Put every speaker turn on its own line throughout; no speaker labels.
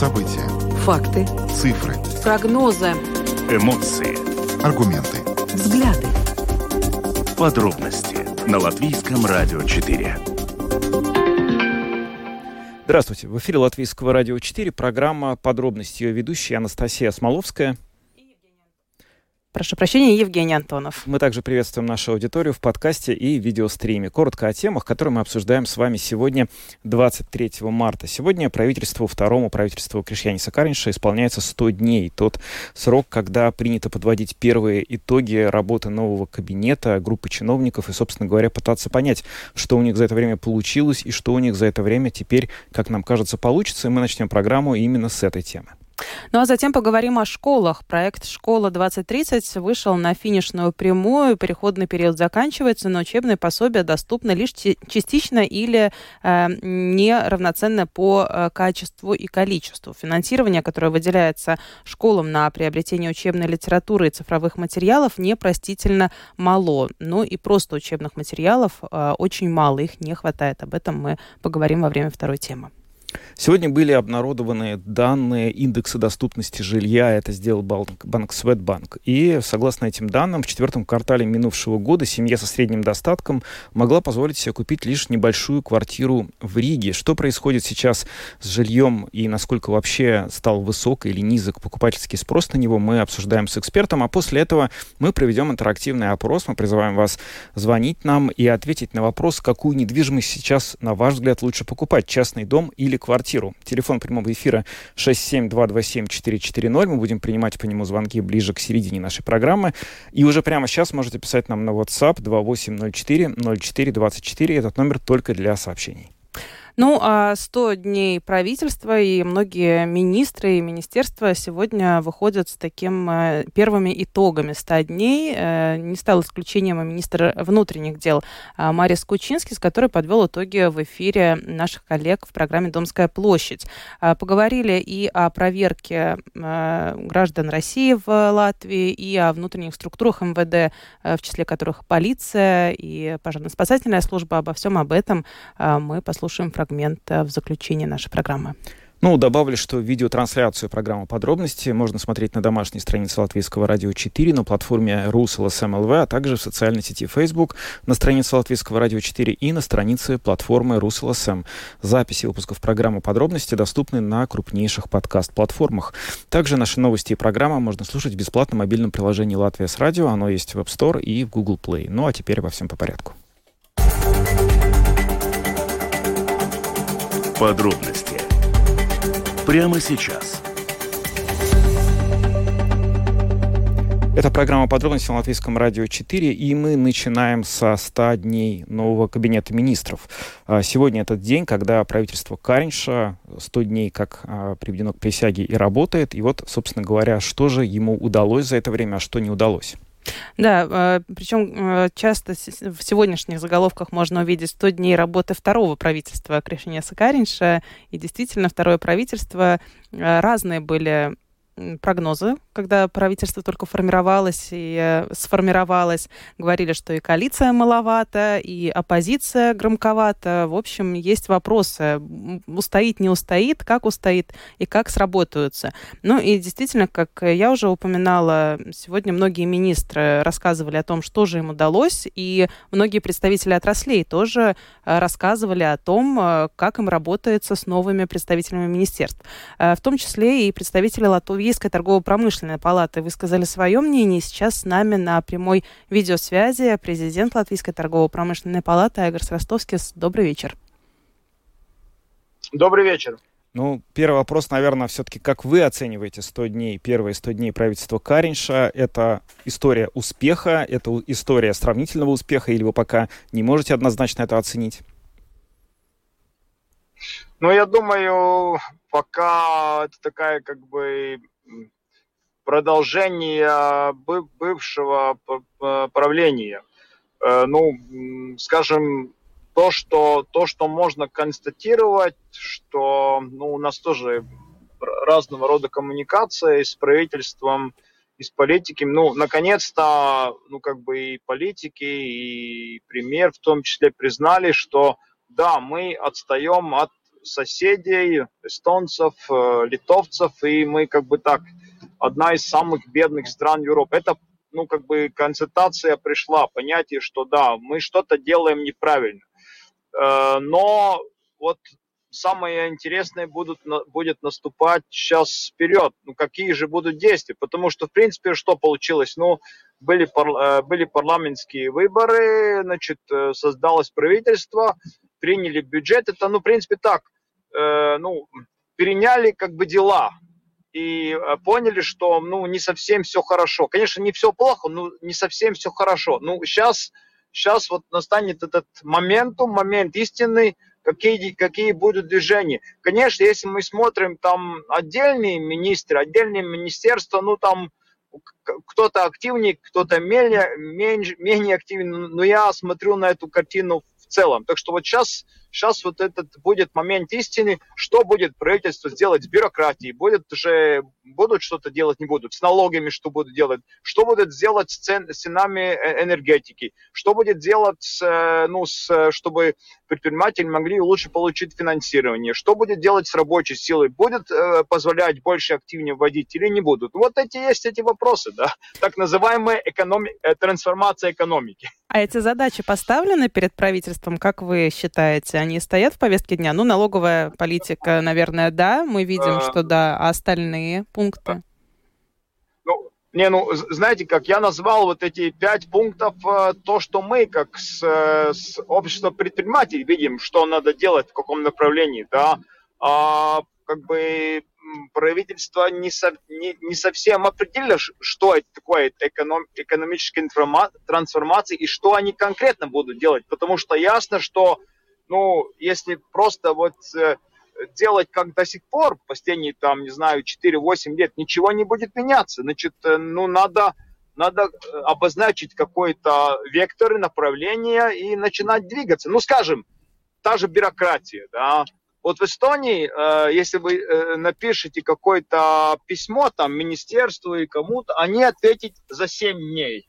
События.
Факты.
Цифры.
Прогнозы.
Эмоции.
Аргументы.
Взгляды.
Подробности на Латвийском радио 4.
Здравствуйте. В эфире Латвийского радио 4. Программа «Подробности». Ее ведущая Анастасия Смоловская.
Прошу прощения, Евгений Антонов.
Мы также приветствуем нашу аудиторию в подкасте и видеостриме. Коротко о темах, которые мы обсуждаем с вами сегодня, 23 марта. Сегодня правительству, второму правительству Кришьяниса Каринша исполняется 100 дней. Тот срок, когда принято подводить первые итоги работы нового кабинета, группы чиновников и, собственно говоря, пытаться понять, что у них за это время получилось и что у них за это время теперь, как нам кажется, получится. И мы начнем программу именно с этой темы.
Ну а затем поговорим о школах. Проект «Школа-2030» вышел на финишную прямую. Переходный период заканчивается, но учебные пособия доступны лишь частично или э, неравноценно по э, качеству и количеству. Финансирование, которое выделяется школам на приобретение учебной литературы и цифровых материалов, непростительно мало. Ну и просто учебных материалов э, очень мало, их не хватает. Об этом мы поговорим во время второй темы.
Сегодня были обнародованы данные индекса доступности жилья. Это сделал банк, банк Светбанк. И согласно этим данным, в четвертом квартале минувшего года семья со средним достатком могла позволить себе купить лишь небольшую квартиру в Риге. Что происходит сейчас с жильем и насколько вообще стал высок или низок покупательский спрос на него, мы обсуждаем с экспертом. А после этого мы проведем интерактивный опрос. Мы призываем вас звонить нам и ответить на вопрос, какую недвижимость сейчас, на ваш взгляд, лучше покупать, частный дом или квартиру. Телефон прямого эфира 67227-440. Мы будем принимать по нему звонки ближе к середине нашей программы. И уже прямо сейчас можете писать нам на WhatsApp 2804-0424. Этот номер только для сообщений.
Ну, а 100 дней правительства и многие министры и министерства сегодня выходят с таким э, первыми итогами 100 дней. Э, не стал исключением и министр внутренних дел э, Марис Кучинский, с которой подвел итоги в эфире наших коллег в программе «Домская площадь». Э, поговорили и о проверке э, граждан России в Латвии, и о внутренних структурах МВД, в числе которых полиция и пожарно-спасательная служба. Обо всем об этом мы послушаем фрагмент фрагмент в заключение нашей программы.
Ну, добавлю, что видеотрансляцию программы «Подробности» можно смотреть на домашней странице Латвийского радио 4, на платформе РусЛСМЛВ, а также в социальной сети Facebook, на странице Латвийского радио 4 и на странице платформы РусЛСМ. Записи выпусков программы «Подробности» доступны на крупнейших подкаст-платформах. Также наши новости и программы можно слушать в бесплатном мобильном приложении «Латвия с радио». Оно есть в App Store и в Google Play. Ну, а теперь во всем по порядку.
Подробности прямо сейчас.
Это программа «Подробности» на Латвийском радио 4, и мы начинаем со 100 дней нового кабинета министров. А, сегодня этот день, когда правительство Каринша 100 дней как а, приведено к присяге и работает. И вот, собственно говоря, что же ему удалось за это время, а что не удалось.
Да, э, причем э, часто в сегодняшних заголовках можно увидеть 100 дней работы второго правительства Кришиня Сакаринша. И действительно, второе правительство э, разные были прогнозы, когда правительство только формировалось и э, сформировалось, говорили, что и коалиция маловато, и оппозиция громковата. В общем, есть вопросы, устоит, не устоит, как устоит и как сработаются. Ну и действительно, как я уже упоминала, сегодня многие министры рассказывали о том, что же им удалось, и многие представители отраслей тоже э, рассказывали о том, э, как им работается с новыми представителями министерств. В том числе и представители Латвии Латвийской торгово-промышленной палаты высказали свое мнение. Сейчас с нами на прямой видеосвязи президент Латвийской торгово-промышленной палаты Айгар Ростовскис. Добрый вечер.
Добрый вечер.
Ну, первый вопрос, наверное, все-таки, как вы оцениваете 100 дней, первые 100 дней правительства Каринша? Это история успеха, это история сравнительного успеха, или вы пока не можете однозначно это оценить?
Ну, я думаю, пока это такая как бы продолжение бывшего правления. Э, ну, скажем, то, что, то, что можно констатировать, что ну, у нас тоже разного рода коммуникация с правительством, и с политиками. Ну, наконец-то, ну, как бы и политики, и премьер в том числе признали, что да, мы отстаем от соседей, эстонцев, э, литовцев, и мы как бы так, одна из самых бедных стран Европы. Это, ну, как бы концентрация пришла, понятие, что да, мы что-то делаем неправильно. Э, но вот самое интересное будут, будет наступать сейчас вперед. Ну, какие же будут действия? Потому что, в принципе, что получилось? Ну, были, пар, были парламентские выборы, значит, создалось правительство, приняли бюджет. Это, ну, в принципе, так, э, ну, переняли как бы дела и э, поняли, что, ну, не совсем все хорошо. Конечно, не все плохо, но не совсем все хорошо. Ну, сейчас, сейчас вот настанет этот момент, момент истинный, какие, какие будут движения. Конечно, если мы смотрим там отдельные министры, отдельные министерства, ну, там кто-то активнее, кто-то менее, менее, менее активен, но я смотрю на эту картину целом. Так что вот сейчас, сейчас вот этот будет момент истины, что будет правительство сделать с бюрократией, будет же, будут что-то делать, не будут, с налогами что будут делать, что будет сделать с, цен, с ценами э, энергетики, что будет делать, с, э, ну, с, чтобы предприниматели могли лучше получить финансирование, что будет делать с рабочей силой, будет э, позволять больше активнее вводить или не будут. Вот эти есть эти вопросы, да, так называемая экономи- трансформация экономики.
А эти задачи поставлены перед правительством, как вы считаете? Они стоят в повестке дня? Ну, налоговая политика, наверное, да, мы видим, а... что да, а остальные пункты?
Ну, не, ну, знаете, как я назвал вот эти пять пунктов, э, то, что мы, как с, э, с общества предпринимателей, видим, что надо делать, в каком направлении, да, а, как бы правительство не, со, не, не совсем определило, что это такое эконом, экономическая трансформация и что они конкретно будут делать. Потому что ясно, что ну, если просто вот э, делать как до сих пор, последние, там, не знаю, 4-8 лет, ничего не будет меняться. Значит, э, ну, надо, надо э, обозначить какой-то вектор, направление и начинать двигаться. Ну, скажем, та же бюрократия, да, вот в Эстонии, э, если вы э, напишете какое-то письмо там министерству и кому-то, они ответят за 7 дней.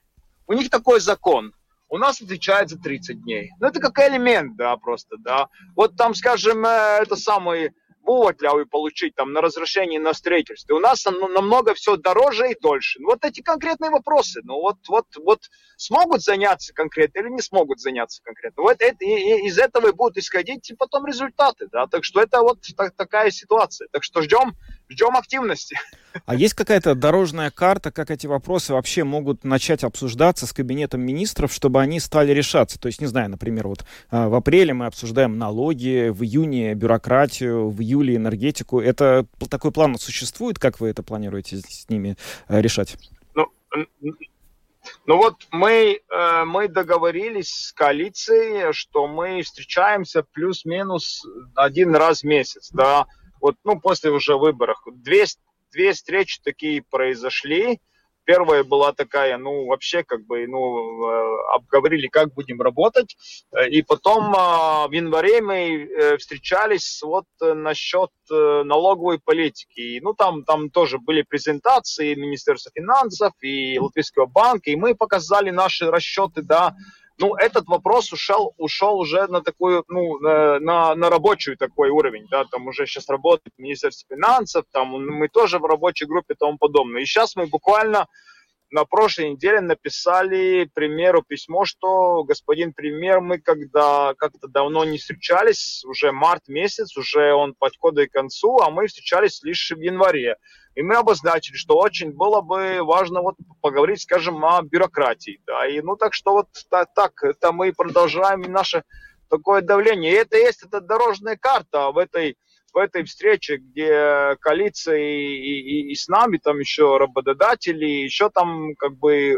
У них такой закон. У нас отвечает за 30 дней. Ну, это как элемент, да, просто, да. Вот там, скажем, э, это самый ли вы получить там на разрешение на строительство. У нас намного все дороже и дольше. Ну, вот эти конкретные вопросы. Ну вот, вот, вот смогут заняться конкретно или не смогут заняться конкретно. Вот это, и, и из этого и будут исходить и потом результаты. Да? Так что это вот так, такая ситуация. Так что ждем, ждем активности.
А есть какая-то дорожная карта, как эти вопросы вообще могут начать обсуждаться с кабинетом министров, чтобы они стали решаться? То есть, не знаю, например, вот а, в апреле мы обсуждаем налоги, в июне бюрократию, в июле энергетику. Это такой план существует? Как вы это планируете с ними э, решать?
Ну, ну вот мы, э, мы договорились с коалицией, что мы встречаемся плюс-минус один раз в месяц, да, вот, ну, после уже выборов. Две, две встречи такие произошли. Первая была такая, ну, вообще, как бы, ну, э, обговорили, как будем работать. И потом а, в январе мы э, встречались вот насчет э, налоговой политики. И, ну, там, там тоже были презентации Министерства финансов и Латвийского банка, и мы показали наши расчеты, да, ну, этот вопрос ушел, ушел уже на такую, ну, на, на рабочий такой уровень, да, там уже сейчас работает Министерство финансов, там мы тоже в рабочей группе и тому подобное. И сейчас мы буквально на прошлой неделе написали премьеру письмо, что господин премьер, мы когда как-то давно не встречались, уже март месяц, уже он подходит к концу, а мы встречались лишь в январе. И мы обозначили, что очень было бы важно вот поговорить, скажем, о бюрократии. Да, и ну так что вот так, так это мы продолжаем наше такое давление. И это есть эта дорожная карта в этой в этой встрече, где коалиция и, и, и с нами, там еще работодатели, еще там как бы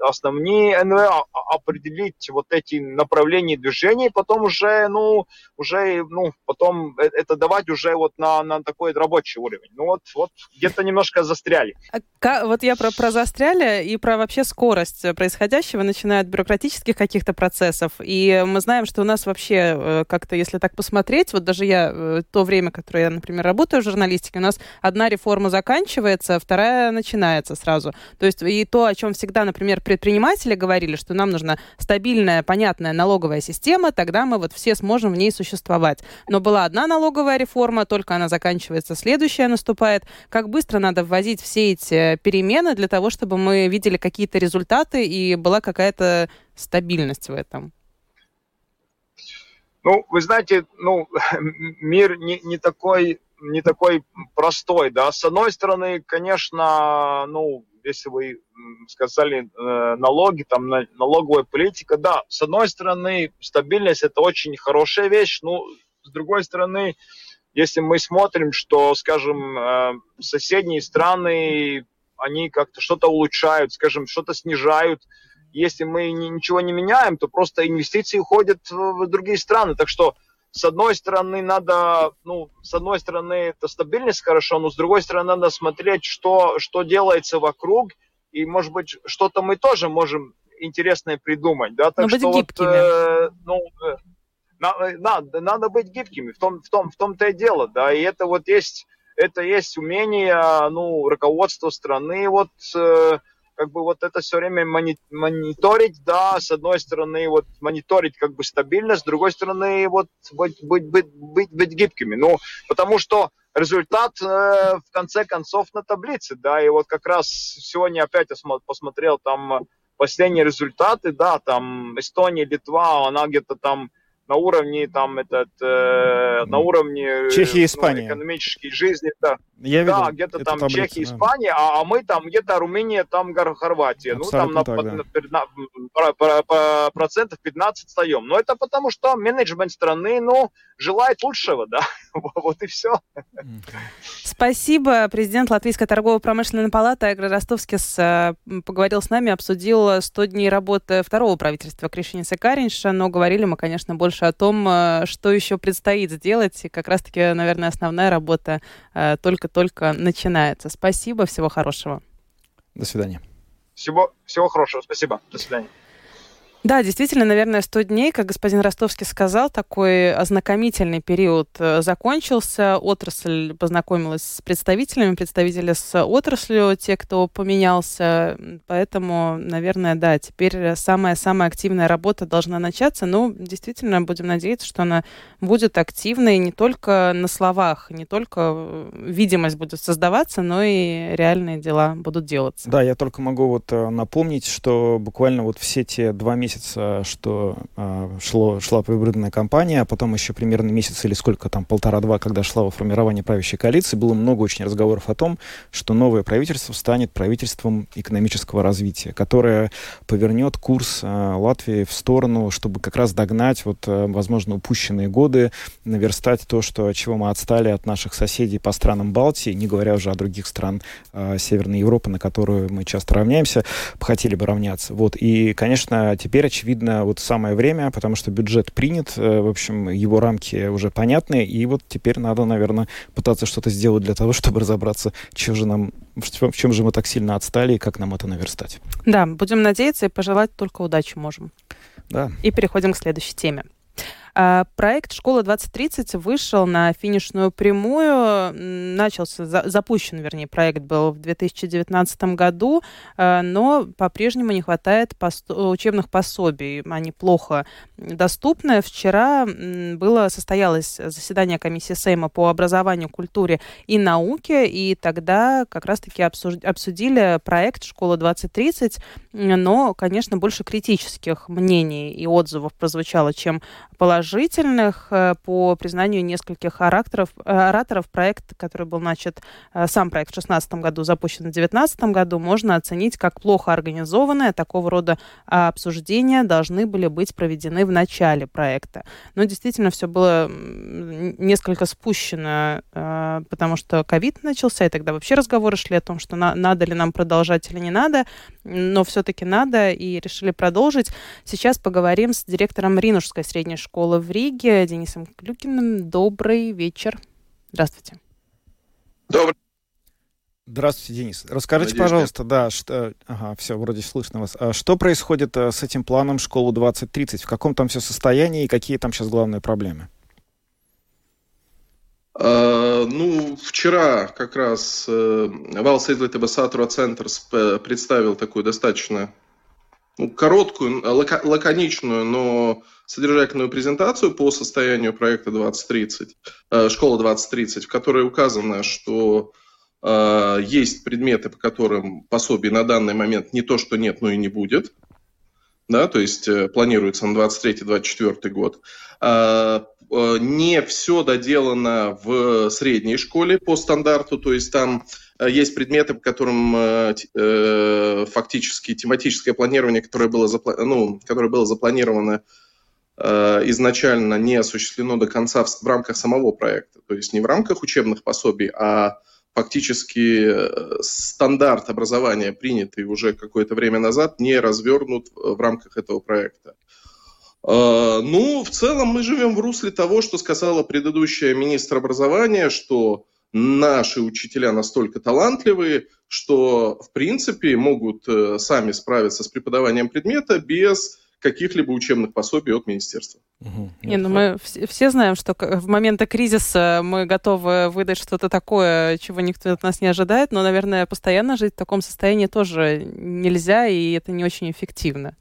основные НВ определить вот эти направления движения, потом уже, ну, уже, ну, потом э, это давать уже вот на, на такой рабочий уровень. Ну вот, вот где-то немножко застряли.
А, вот я про, про застряли и про вообще скорость происходящего, начиная от бюрократических каких-то процессов. И мы знаем, что у нас вообще э, как-то, если так посмотреть, вот даже я э, то время, которой я, например, работаю в журналистике, у нас одна реформа заканчивается, вторая начинается сразу. То есть и то, о чем всегда, например, предприниматели говорили, что нам нужна стабильная, понятная налоговая система, тогда мы вот все сможем в ней существовать. Но была одна налоговая реформа, только она заканчивается, следующая наступает. Как быстро надо вводить все эти перемены для того, чтобы мы видели какие-то результаты и была какая-то стабильность в этом?
Ну, вы знаете, ну, мир не, не такой не такой простой, да. С одной стороны, конечно, ну, если вы сказали э, налоги, там налоговая политика, да, с одной стороны, стабильность это очень хорошая вещь, ну, с другой стороны, если мы смотрим, что, скажем, э, соседние страны, они как-то что-то улучшают, скажем, что-то снижают, если мы ничего не меняем, то просто инвестиции уходят в другие страны. Так что, с одной стороны, надо, ну, с одной стороны, это стабильность хорошо, но с другой стороны, надо смотреть, что, что делается вокруг, и, может быть, что-то мы тоже можем интересное придумать, да,
так но что вот, э, ну,
э, надо, надо быть гибкими, в том, в том, в том-то и дело, да, и это вот есть, это есть умение, ну, руководства страны, вот, э, как бы вот это все время мониторить, да, с одной стороны вот мониторить как бы стабильность, с другой стороны вот быть, быть, быть, быть, быть гибкими. Ну, потому что результат э, в конце концов на таблице, да, и вот как раз сегодня опять я посмотрел там последние результаты, да, там Эстония, Литва, она где-то там на уровне там этот э, на уровне
Чехии, Испания,
ну, экономической жизни, да,
Я
да, где-то там таблицу, Чехия, да. Испания, а, а мы там где-то Румыния, там Хорватия,
Абсолютно
ну там
так,
на,
да.
на, на, по, процентов 15 встаем, но это потому что менеджмент страны, ну желает лучшего, да, вот и все.
Спасибо. Президент Латвийской торгово-промышленной палаты Агро Ростовскис э, поговорил с нами, обсудил 100 дней работы второго правительства Кришиниса Каринша, но говорили мы, конечно, больше о том, э, что еще предстоит сделать. И как раз-таки, наверное, основная работа э, только-только начинается. Спасибо, всего хорошего.
До свидания.
Всего, всего хорошего, спасибо. До свидания.
Да, действительно, наверное, 100 дней, как господин Ростовский сказал, такой ознакомительный период э, закончился. Отрасль познакомилась с представителями, представители с отраслью, те, кто поменялся. Поэтому, наверное, да, теперь самая-самая активная работа должна начаться. Но действительно, будем надеяться, что она будет активной не только на словах, не только э, видимость будет создаваться, но и реальные дела будут делаться.
Да, я только могу вот э, напомнить, что буквально вот все те два месяца месяца, что э, шло, шла предвыборная кампания, а потом еще примерно месяц или сколько там, полтора-два, когда шла во формирование правящей коалиции, было много очень разговоров о том, что новое правительство станет правительством экономического развития, которое повернет курс э, Латвии в сторону, чтобы как раз догнать, вот, э, возможно, упущенные годы, наверстать то, что, чего мы отстали от наших соседей по странам Балтии, не говоря уже о других стран Северной Европы, на которую мы часто равняемся, хотели бы равняться. Вот. И, конечно, теперь Теперь, очевидно, вот самое время, потому что бюджет принят, э, в общем, его рамки уже понятны, и вот теперь надо, наверное, пытаться что-то сделать для того, чтобы разобраться, что же нам, в чем же мы так сильно отстали и как нам это наверстать.
Да, будем надеяться и пожелать только удачи можем.
Да.
И переходим к следующей теме. А, проект «Школа 2030» вышел на финишную прямую. Начался, запущен, вернее, проект был в 2019 году, а, но по-прежнему не хватает учебных пособий. Они плохо доступны. Вчера было, состоялось заседание комиссии Сейма по образованию, культуре и науке, и тогда как раз-таки обсудили проект «Школа 2030», но, конечно, больше критических мнений и отзывов прозвучало, чем положительных. Э, по признанию нескольких ораторов, э, ораторов проект, который был начат, э, сам проект в 2016 году, запущен в 2019 году, можно оценить как плохо организованное. Такого рода обсуждения должны были быть проведены в начале проекта. Но действительно все было несколько спущено, потому что ковид начался, и тогда вообще разговоры шли о том, что на, надо ли нам продолжать или не надо, но все-таки надо, и решили продолжить. Сейчас поговорим с директором Ринушской средней школы в Риге Денисом Клюкиным. Добрый вечер. Здравствуйте.
Добрый.
Здравствуйте, Денис. Расскажите, Надеюсь, пожалуйста, да, что... Ага, все, вроде слышно вас. А что происходит а, с этим планом школу 2030? В каком там все состоянии и какие там сейчас главные проблемы?
Uh, ну, вчера как раз Valsts izglītības satura центrs представил такую достаточно ну, короткую, лако, лаконичную, но содержательную презентацию по состоянию проекта 2030, uh, школа 2030, в которой указано, что есть предметы, по которым пособий на данный момент не то, что нет, но и не будет да, то есть э, планируется на 23-24 год. А, э, не все доделано в средней школе по стандарту, то есть там э, есть предметы, по которым фактически тематическое планирование, которое было, ну, которое было запланировано изначально не осуществлено до конца в рамках самого проекта. То есть не в рамках учебных пособий, а фактически э, стандарт образования, принятый уже какое-то время назад, не развернут в рамках этого проекта. Э, ну, в целом мы живем в русле того, что сказала предыдущая министр образования, что наши учителя настолько талантливые, что, в принципе, могут э, сами справиться с преподаванием предмета без каких-либо учебных пособий от министерства.
Угу. Не, ну мы все, все знаем, что в моменты кризиса мы готовы выдать что-то такое, чего никто от нас не ожидает, но, наверное, постоянно жить в таком состоянии тоже нельзя, и это не очень эффективно.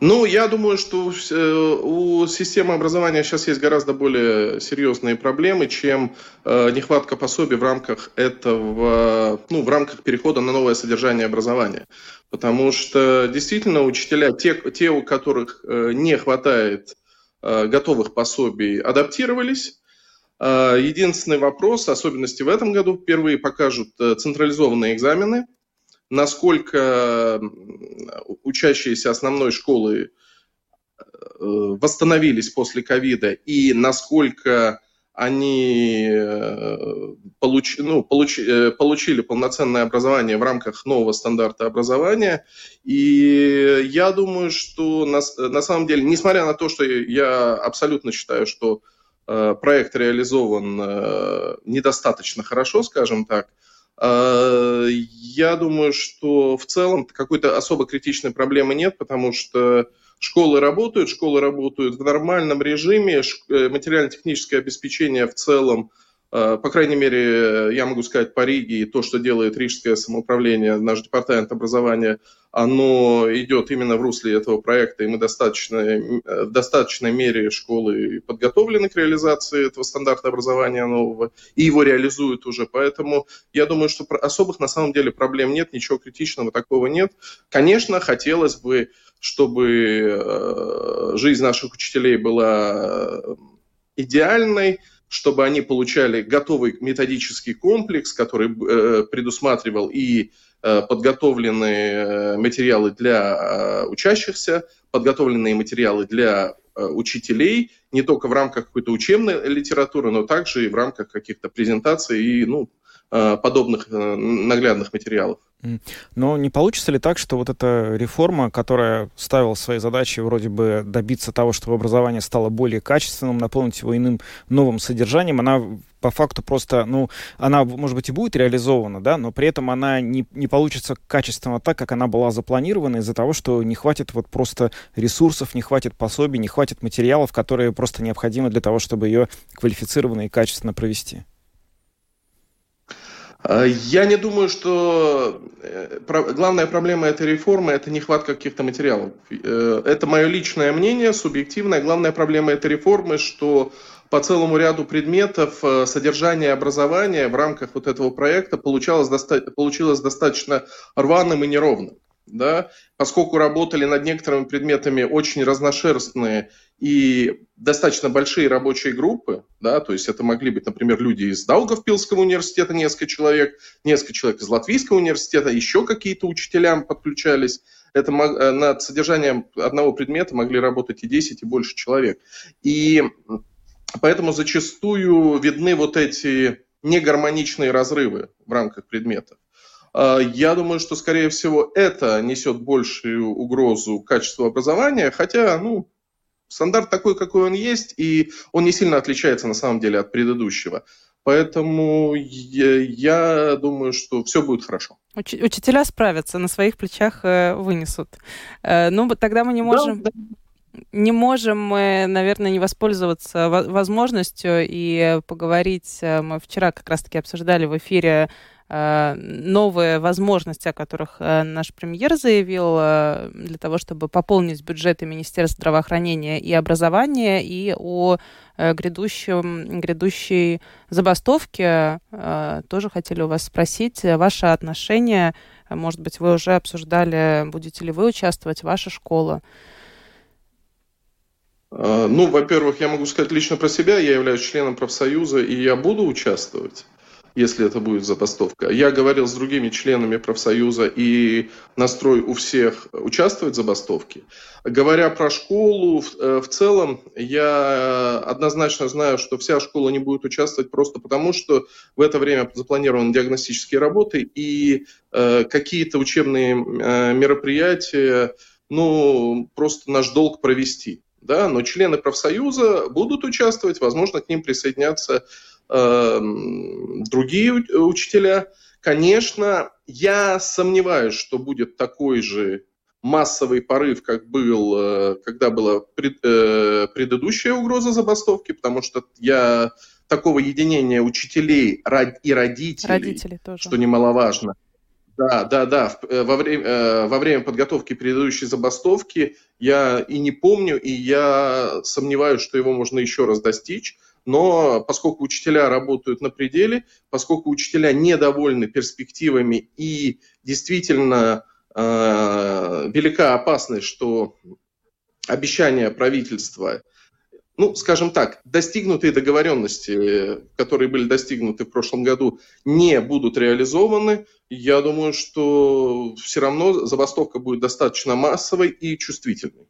Ну, я думаю, что э, у системы образования сейчас есть гораздо более серьезные проблемы, чем э, нехватка пособий в рамках этого, ну, в рамках перехода на новое содержание образования. Потому что действительно учителя, те, те у которых э, не хватает готовых пособий, адаптировались. Единственный вопрос, особенности в этом году, впервые покажут централизованные экзамены – насколько учащиеся основной школы э, восстановились после ковида и насколько они э, получ, ну, получ, э, получили полноценное образование в рамках нового стандарта образования. И я думаю, что на, на самом деле, несмотря на то, что я абсолютно считаю, что проект реализован недостаточно хорошо, скажем так, я думаю, что в целом какой-то особо критичной проблемы нет, потому что школы работают, школы работают в нормальном режиме, э, материально-техническое обеспечение в целом Э, по крайней мере, я могу сказать по Риге, и то, что делает Рижское самоуправление, наш департамент образования, оно идет именно в русле этого проекта, и мы достаточно, э, в достаточной мере школы подготовлены к реализации этого стандарта образования нового, и его реализуют уже. Поэтому я думаю, что особых на самом деле проблем нет, ничего критичного такого нет. Конечно, хотелось бы, чтобы э, жизнь наших учителей была идеальной, чтобы они получали готовый методический комплекс, который э, предусматривал и э, подготовленные э, материалы для учащихся, подготовленные материалы для учителей, не только в рамках какой-то учебной литературы, но также и в рамках каких-то презентаций и ну, подобных наглядных материалов.
Но не получится ли так, что вот эта реформа, которая ставила своей задачей вроде бы добиться того, чтобы образование стало более качественным, наполнить его иным новым содержанием, она по факту просто, ну, она, может быть, и будет реализована, да, но при этом она не, не получится качественно так, как она была запланирована из-за того, что не хватит вот просто ресурсов, не хватит пособий, не хватит материалов, которые просто необходимы для того, чтобы ее квалифицированно и качественно провести.
А, я не думаю, что э, главная проблема этой реформы – это нехватка каких-то материалов. Э, это мое личное мнение, субъективное. Главная проблема этой реформы, что по целому ряду предметов э, содержание образования в рамках вот этого проекта получалось, получилось достаточно рваным и неровным да, поскольку работали над некоторыми предметами очень разношерстные и достаточно большие рабочие группы, да, то есть это могли быть, например, люди из Даугавпилского университета, несколько человек, несколько человек из Латвийского университета, еще какие-то учителям подключались. Это э, над содержанием одного предмета могли работать и 10, и больше человек. И поэтому зачастую видны вот эти негармоничные разрывы в рамках предметов. А, я думаю, что, скорее всего, это несет большую угрозу качеству образования, хотя, ну, стандарт такой, какой он есть, и он не сильно отличается, на самом деле, от предыдущего. Поэтому я, я думаю, что все будет хорошо.
Уч- учителя справятся, на своих плечах э, вынесут. Э, ну, тогда мы не можем... Да, да. не можем мы, наверное, не воспользоваться возможностью и поговорить. Э, мы вчера как раз-таки обсуждали в эфире новые возможности, о которых э, наш премьер заявил, для того, чтобы пополнить бюджеты Министерства здравоохранения и образования, и о грядущем, грядущей забастовке тоже хотели у вас спросить. Ваше отношение, может быть, вы уже обсуждали, будете ли вы участвовать, ваша школа?
Ну, во-первых, я могу сказать лично про себя. Я являюсь членом профсоюза, и я буду участвовать, если это будет забастовка. Я говорил с другими членами профсоюза, и настрой у всех участвовать в забастовке. Говоря про школу, в, э, в целом, я однозначно знаю, что вся школа не будет участвовать просто потому, что в это время запланированы диагностические работы, и э, какие-то учебные э, мероприятия, ну, просто наш долг провести да, но члены профсоюза будут участвовать, возможно, к ним присоединятся другие учителя. Конечно, я сомневаюсь, что будет такой же массовый порыв, как был, э, когда была пред, э, предыдущая угроза забастовки, потому что я такого единения учителей и родителей, Родители тоже. что немаловажно, да, да, да. Э, во время, э, во время подготовки предыдущей забастовки я и не помню, и я сомневаюсь, что его можно еще раз достичь. Но поскольку учителя работают на пределе, поскольку учителя недовольны перспективами и действительно э, велика опасность, что обещания правительства ну, скажем так, достигнутые договоренности, которые были достигнуты в прошлом году, не будут реализованы, я думаю, что все равно забастовка будет достаточно массовой и чувствительной.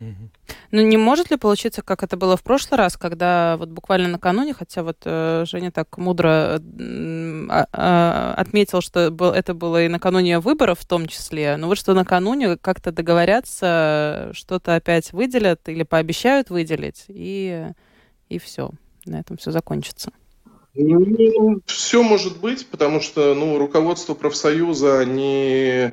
Ну, не может ли получиться, как это было в прошлый раз, когда вот буквально накануне, хотя вот э, Женя так мудро э, э, отметил, что это было и накануне выборов в том числе, но вот что накануне как-то договорятся, что-то опять выделят или пообещают выделить, и, и все, на этом все закончится.
Ну, все может быть, потому что ну, руководство профсоюза, э,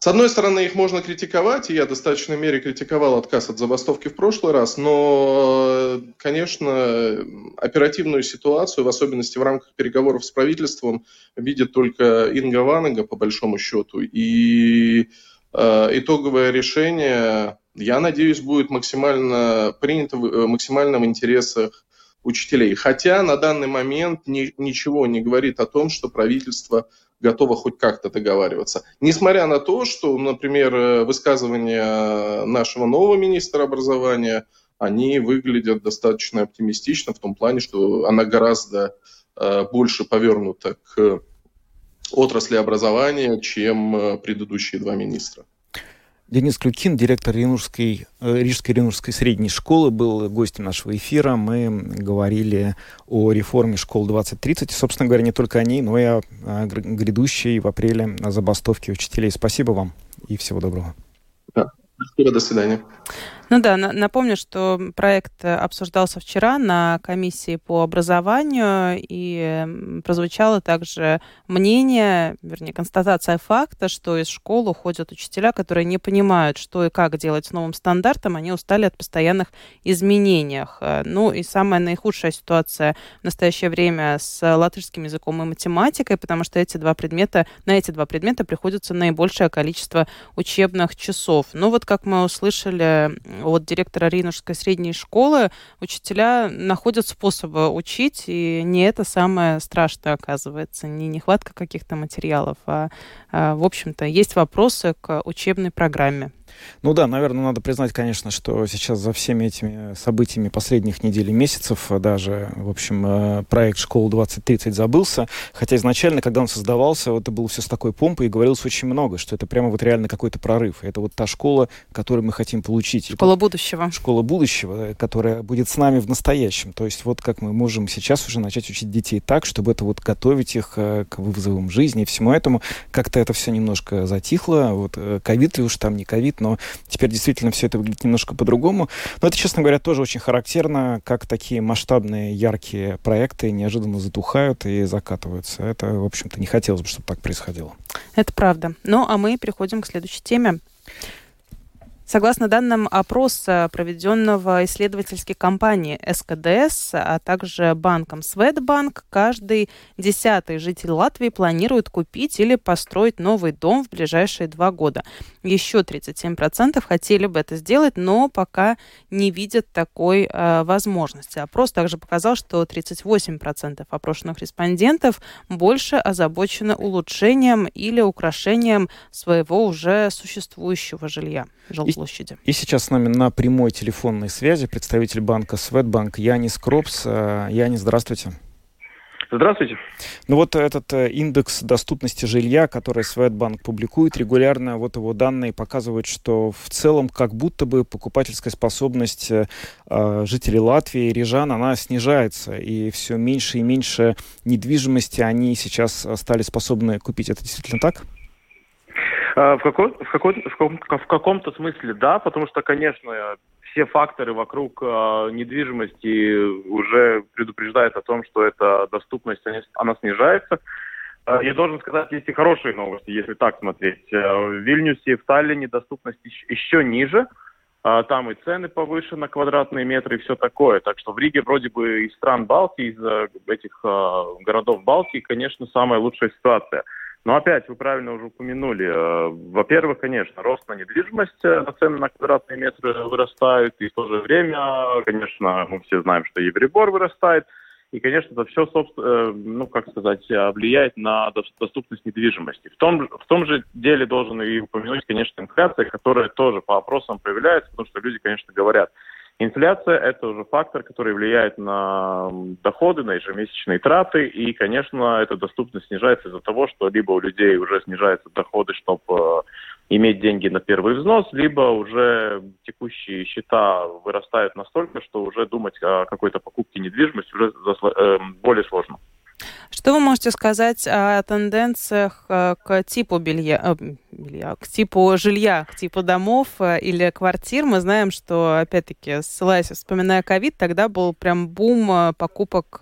с одной стороны, их можно критиковать, и я в достаточной мере критиковал отказ от забастовки в прошлый раз, но, конечно, оперативную ситуацию, в особенности в рамках переговоров с правительством, видит только Инга Ванага, по большому счету, и э, итоговое решение, я надеюсь, будет максимально принято в э, максимальном интересах учителей. Хотя на данный момент ни, ничего не говорит о том, что правительство готова хоть как-то договариваться. Несмотря на то, что, например, э, высказывания нашего нового министра образования, они выглядят достаточно оптимистично в том плане, что она гораздо э, больше повернута к отрасли образования, чем э, предыдущие два министра.
Денис Клюкин, директор Ренурской, э, Рижской Ренурской средней школы, был гостем нашего эфира. Мы говорили о реформе школ 2030. И, собственно говоря, не только о ней, но и о, грядущей в апреле забастовке учителей. Спасибо вам и всего доброго.
Да. Спасибо, до свидания.
Ну да, напомню, что проект обсуждался вчера на комиссии по образованию, и прозвучало также мнение, вернее, констатация факта, что из школ уходят учителя, которые не понимают, что и как делать с новым стандартом, они устали от постоянных изменений. Ну и самая наихудшая ситуация в настоящее время с латышским языком и математикой, потому что эти два предмета, на эти два предмета приходится наибольшее количество учебных часов. Ну вот, как мы услышали от директора Ринушской средней школы учителя находят способы учить, и не это самое страшное оказывается, не нехватка каких-то материалов, а, а в общем-то, есть вопросы к учебной программе.
Ну да, наверное, надо признать, конечно, что сейчас за всеми этими событиями последних недель и месяцев даже, в общем, э, проект «Школа 2030» забылся. Хотя изначально, когда он создавался, это было все с такой помпой и говорилось очень много, что это прямо вот реально какой-то прорыв. Это вот та школа, которую мы хотим получить.
Школа будущего.
Школа будущего, которая будет с нами в настоящем. То есть вот как мы можем сейчас уже начать учить детей так, чтобы это вот готовить их э, к вызовам жизни и всему этому. Как-то это все немножко затихло. Вот э, ковид ли уж там не ковид, но но теперь действительно все это выглядит немножко по-другому. Но это, честно говоря, тоже очень характерно, как такие масштабные, яркие проекты неожиданно затухают и закатываются. Это, в общем-то, не хотелось бы, чтобы так происходило.
Это правда. Ну, а мы переходим к следующей теме. Согласно данным опроса, проведенного исследовательской компанией СКДС, а также банком Светбанк, каждый десятый житель Латвии планирует купить или построить новый дом в ближайшие два года. Еще 37% хотели бы это сделать, но пока не видят такой э, возможности. Опрос также показал, что 38% опрошенных респондентов больше озабочены улучшением или украшением своего уже существующего жилья жилплощади.
И, и сейчас с нами на прямой телефонной связи представитель банка Светбанк Янис Кропс. Э, Янис, здравствуйте.
Здравствуйте.
Ну вот этот э, индекс доступности жилья, который Светбанк публикует регулярно, вот его данные показывают, что в целом как будто бы покупательская способность э, э жителей Латвии, рижан, она снижается, и все меньше и меньше недвижимости они сейчас стали способны купить. Это действительно так?
А, в, какой, в, какой, в, каком, в каком-то смысле да, потому что, конечно, все факторы вокруг э, недвижимости уже предупреждают о том, что эта доступность, она снижается. Э, я должен сказать, есть и хорошие новости, если так смотреть. Э, в Вильнюсе и в Таллине доступность еще, ниже. Там и цены повыше на квадратные метры и все такое. Так что в Риге вроде бы из стран Балтии, из этих э, городов Балтии, конечно, самая лучшая ситуация. Но опять, вы правильно уже упомянули, э, во-первых, конечно, рост на недвижимость, э, цены на квадратные метры вырастают, и в то же время, конечно, мы все знаем, что Евробор вырастает, и, конечно, это все, э, ну, как сказать, влияет на доступность недвижимости. В том, в том же деле должен и упомянуть, конечно, инфляция, которая тоже по опросам появляется, потому что люди, конечно, говорят – Инфляция – это уже фактор, который влияет на доходы, на ежемесячные траты, и, конечно, эта доступность снижается из-за того, что либо у людей уже снижаются доходы, чтобы э, иметь деньги на первый взнос, либо уже текущие счета вырастают настолько, что уже думать о какой-то покупке недвижимости уже э, более сложно.
Что вы можете сказать о тенденциях э, к типу белья, э, белья, к типу жилья, к типу домов э, или квартир? Мы знаем, что, опять-таки, ссылаясь, вспоминая ковид, тогда был прям бум покупок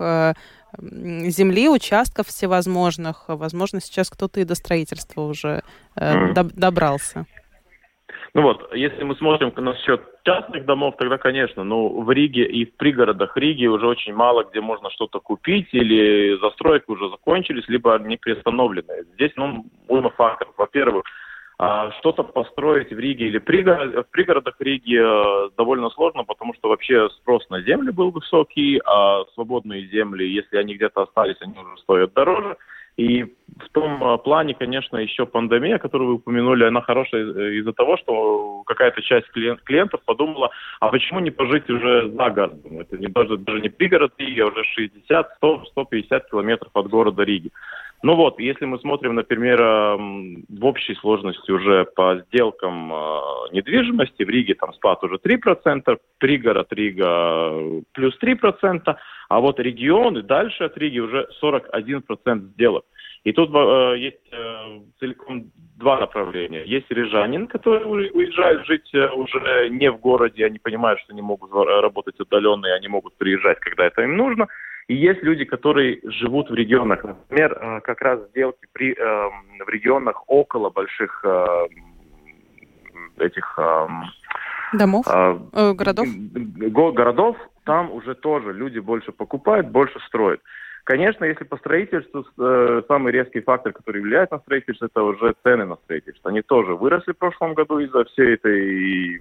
земли, участков всевозможных. Возможно, сейчас кто-то и до строительства уже добрался.
Ну вот, если мы смотрим насчет частных домов, тогда, конечно, ну, в Риге и в пригородах Риги уже очень мало где можно что-то купить, или застройки уже закончились, либо они приостановлены. Здесь, ну, уйма факторов. Во-первых, а, что-то построить в Риге или в пригородах Риги э, довольно сложно, потому что вообще спрос на земли был высокий, а свободные земли, если они где-то остались, они уже стоят дороже. И в том а, плане, конечно, еще пандемия, которую вы упомянули, она хорошая из-за того, что какая-то часть клиентов подумала, а почему не пожить уже за городом? Это не, даже, даже не пригород Риги, а уже 60, 100, 150 километров от города Риги. Ну вот, если мы смотрим, например, в общей сложности уже по сделкам а, недвижимости, в Риге там спад уже 3%, пригород Рига плюс 3%, а вот регионы дальше от Риги уже 41% сделок. И тут э, есть э, целиком два направления. Есть рижанин, который уезжает жить э, уже не в городе, они понимают, что они могут работать удаленно, и они могут приезжать, когда это им нужно. И есть люди, которые живут в регионах. Например, э, как раз сделки при, э, в регионах около больших э, этих... Э,
Домов? Э, э, городов?
Городов там уже тоже люди больше покупают, больше строят. Конечно, если по строительству, э, самый резкий фактор, который влияет на строительство, это уже цены на строительство. Они тоже выросли в прошлом году из-за всей этой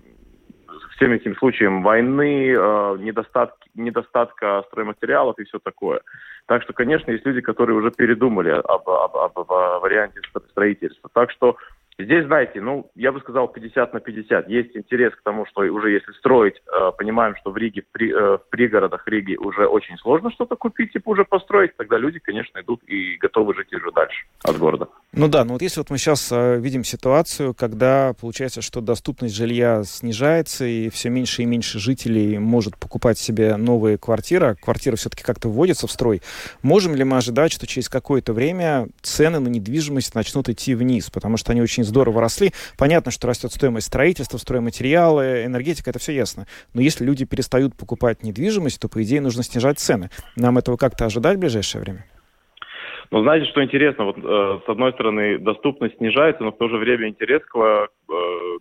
всем этим случаям войны, э, недостатки, недостатка стройматериалов и все такое. Так что, конечно, есть люди, которые уже передумали об, об, об, об варианте строительства. Так что Здесь, знаете, ну, я бы сказал 50 на 50. Есть интерес к тому, что уже если строить, э, понимаем, что в Риге, в, при, э, в пригородах Риги уже очень сложно что-то купить, типа уже построить, тогда люди, конечно, идут и готовы жить уже дальше от города.
Ну да, ну вот если вот мы сейчас э, видим ситуацию, когда получается, что доступность жилья снижается, и все меньше и меньше жителей может покупать себе новые квартиры, а квартиры все-таки как-то вводятся в строй, можем ли мы ожидать, что через какое-то время цены на недвижимость начнут идти вниз, потому что они очень здорово росли. Понятно, что растет стоимость строительства, стройматериалы, энергетика, это все ясно. Но если люди перестают покупать недвижимость, то, по идее, нужно снижать цены. Нам этого как-то ожидать в ближайшее время?
Но знаете, что интересно? Вот э, с одной стороны доступность снижается, но в то же время интерес к, э,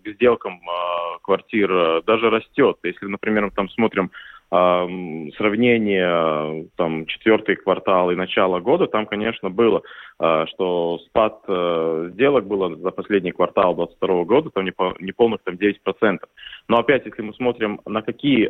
к сделкам э, квартир э, даже растет. Если, например, мы там смотрим сравнение там четвертый квартал и начало года, там, конечно, было, а, что спад э, сделок было за последний квартал 2022 года, там неполных там 9%. Но опять, если мы смотрим, на какие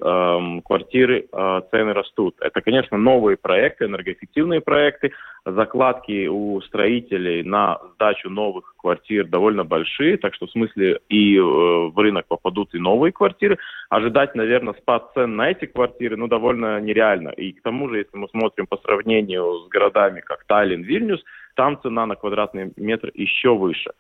квартиры э, цены растут, это, конечно, новые проекты, энергоэффективные проекты, закладки у строителей на сдачу новых квартир довольно большие, так что в смысле и э, в рынок попадут и новые квартиры. Ожидать, наверное, спад цен на эти квартиры, ну, довольно нереально. И к тому же, если мы смотрим по сравнению с городами, как Таллин, Вильнюс, там цена на квадратный метр еще выше.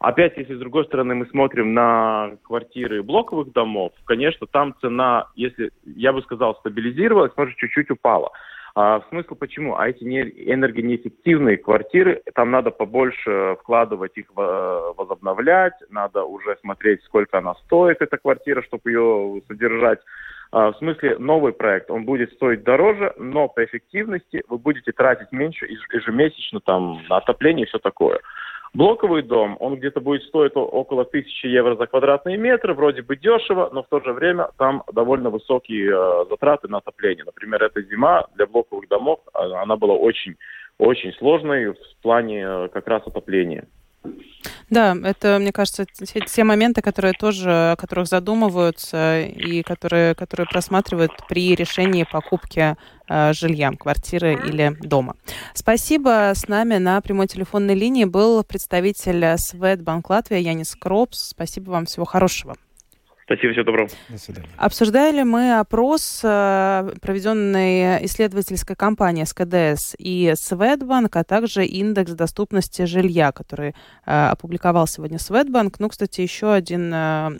Опять, если с другой стороны мы смотрим на квартиры блоковых домов, конечно, там цена, если, я бы сказал, стабилизировалась, может, чуть-чуть упала. А, смысл почему? А эти не, энергонеэффективные квартиры, там надо побольше вкладывать их, возобновлять, надо уже смотреть, сколько она стоит, эта квартира, чтобы ее содержать. А, в смысле, новый проект, он будет стоить дороже, но по эффективности вы будете тратить меньше ежемесячно там, на отопление и все такое. Блоковый дом, он где-то будет стоить около 1000 евро за квадратный метр, вроде бы дешево, но в то же время там довольно высокие э, затраты на отопление. Например, эта зима для блоковых домов, а, она была очень, очень сложной в плане э, как раз отопления.
Да, это, мне кажется, те, те моменты, которые тоже, о которых задумываются и которые, которые просматривают при решении покупки э, жилья, квартиры или дома. Спасибо. С нами на прямой телефонной линии был представитель Светбанк Латвия Янис Кропс. Спасибо вам. Всего хорошего.
Спасибо, всего доброго.
До свидания.
Обсуждали мы опрос, э, проведенный исследовательской компанией СКДС и Светбанк, а также индекс доступности жилья, который э, опубликовал сегодня Светбанк. Ну, кстати, еще один э,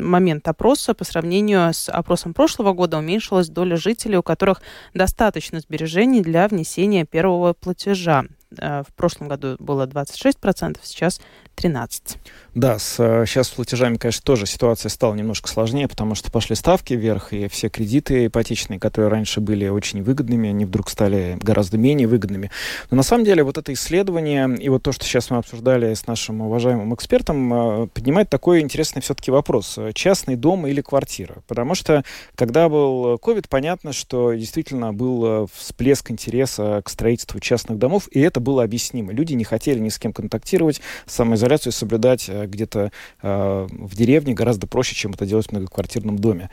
момент опроса по сравнению с опросом прошлого года уменьшилась доля жителей, у которых достаточно сбережений для внесения первого платежа. В прошлом году было 26%, сейчас 13.
Да, с, сейчас с платежами, конечно, тоже ситуация стала немножко сложнее, потому что пошли ставки вверх, и все кредиты ипотечные, которые раньше были очень выгодными, они вдруг стали гораздо менее выгодными. Но на самом деле вот это исследование и вот то, что сейчас мы обсуждали с нашим уважаемым экспертом, э, поднимает такой интересный все-таки вопрос. Частный дом или квартира? Потому что, когда был COVID, понятно, что действительно был э, всплеск интереса к строительству частных домов, и это было объяснимо. Люди не хотели ни с кем контактировать, самое самоизоляцию соблюдать э, где-то э, в деревне гораздо проще, чем это делать в многоквартирном доме.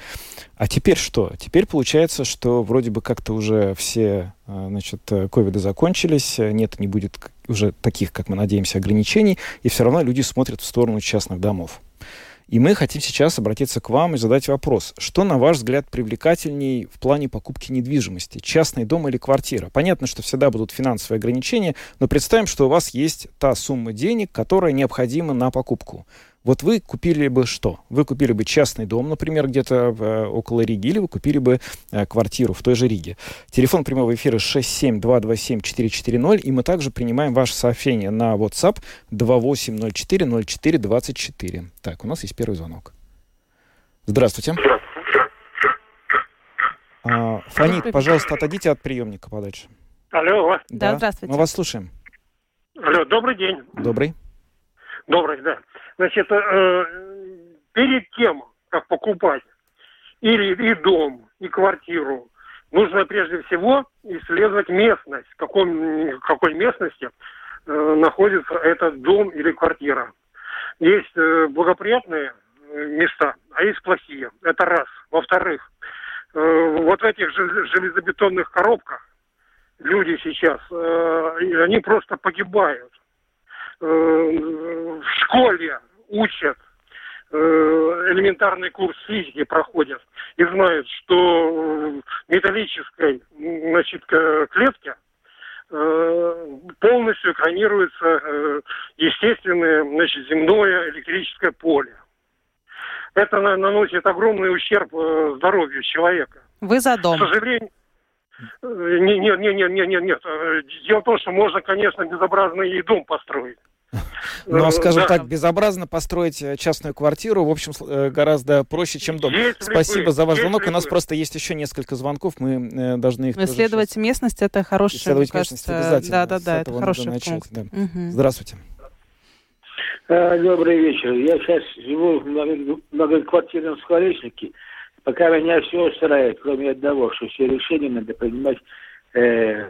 А теперь что? Теперь получается, что вроде бы как-то уже все, э, значит, ковиды закончились, нет, не будет уже таких, как мы надеемся, ограничений, и все равно люди смотрят в сторону частных домов. И мы хотим сейчас обратиться к вам и задать вопрос. Что, на ваш взгляд, привлекательней в плане покупки недвижимости? Частный дом или квартира? Понятно, что всегда будут финансовые ограничения, но представим, что у вас есть та сумма денег, которая необходима на покупку. Вот вы купили бы что? Вы купили бы частный дом, например, где-то э, около Риги, или вы купили бы э, квартиру в той же Риге. Телефон прямого эфира 67227-440, и мы также принимаем ваше сообщение на WhatsApp 2804-04-24. Так, у нас есть первый звонок. Здравствуйте. А, Фанит, пожалуйста, отойдите от приемника подальше.
Алло.
Да, да здравствуйте.
Мы вас слушаем.
Алло, добрый день.
Добрый.
Добрый, да. Значит, э, перед тем, как покупать или и дом, и квартиру, нужно прежде всего исследовать местность, в каком, какой местности э, находится этот дом или квартира. Есть э, благоприятные э, места, а есть плохие. Это раз. Во-вторых, э, вот в этих железобетонных коробках люди сейчас, э, они просто погибают. Э, в школе учат, э, элементарный курс физики проходят и знают, что в металлической значит, клетке э, полностью экранируется естественное значит, земное электрическое поле. Это наносит огромный ущерб здоровью человека.
Вы за дом?
К сожалению, нет, нет, нет, нет, нет, нет. Дело в том, что можно, конечно, безобразный и дом построить.
Но,
Э,
скажем
да.
так, безобразно построить э, частную квартиру, в общем, э, гораздо проще, чем дом.
Если
Спасибо
бы-
за ваш звонок. У нас просто есть еще несколько звонков. Мы должны их тоже
Исследовать местность это хороший,
Исследовать местность
кажется,
обязательно.
Да, да,
С
да, это хороший
начать,
пункт.
да.
Мгм.
Здравствуйте.
Добрый вечер. Я сейчас живу в много- многоквартирном скворечнике. Пока меня все устраивает, кроме одного, что все решения надо принимать э,